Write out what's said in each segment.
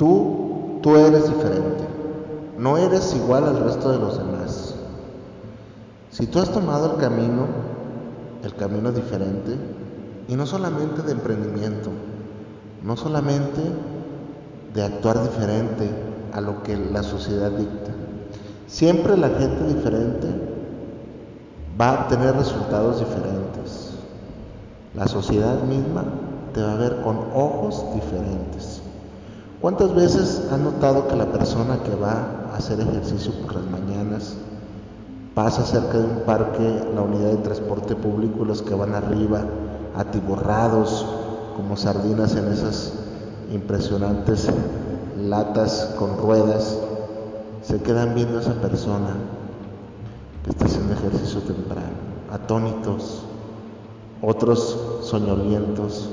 Tú, tú eres diferente. No eres igual al resto de los demás. Si tú has tomado el camino, el camino diferente, y no solamente de emprendimiento, no solamente de actuar diferente a lo que la sociedad dicta. Siempre la gente diferente va a tener resultados diferentes. La sociedad misma te va a ver con ojos diferentes. ¿Cuántas veces has notado que la persona que va a hacer ejercicio por las mañanas pasa cerca de un parque, la unidad de transporte público, los que van arriba, atiborrados como sardinas en esas impresionantes latas con ruedas, se quedan viendo a esa persona que está haciendo ejercicio temprano, atónitos, otros soñolientos,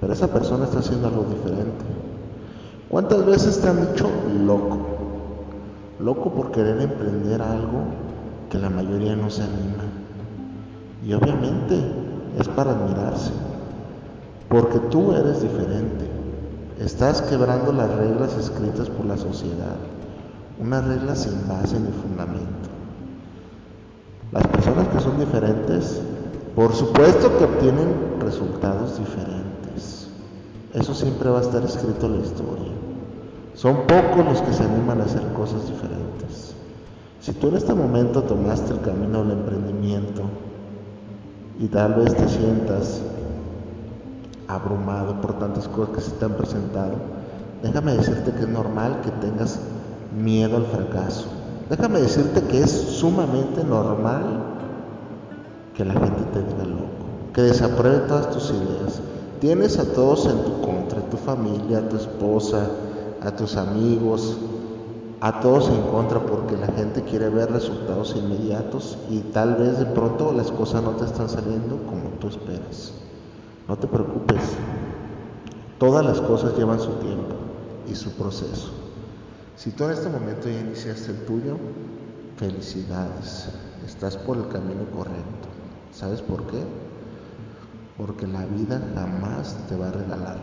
pero esa persona está haciendo algo diferente. ¿Cuántas veces te han dicho loco? Loco por querer emprender algo que la mayoría no se anima. Y obviamente es para admirarse, porque tú eres diferente. Estás quebrando las reglas escritas por la sociedad, unas reglas sin base ni fundamento. Las personas que son diferentes, por supuesto que obtienen resultados diferentes. Eso siempre va a estar escrito en la historia. Son pocos los que se animan a hacer cosas diferentes. Si tú en este momento tomaste el camino del emprendimiento y tal vez te sientas abrumado por tantas cosas que se te han presentado, déjame decirte que es normal que tengas miedo al fracaso. Déjame decirte que es sumamente normal que la gente te diga loco, que desapruebe todas tus ideas. Tienes a todos en tu contra, tu familia, tu esposa, a tus amigos, a todos en contra porque la gente quiere ver resultados inmediatos y tal vez de pronto las cosas no te están saliendo como tú esperas. No te preocupes, todas las cosas llevan su tiempo y su proceso. Si tú en este momento ya iniciaste el tuyo, felicidades, estás por el camino correcto. ¿Sabes por qué? Porque la vida jamás te va a regalar.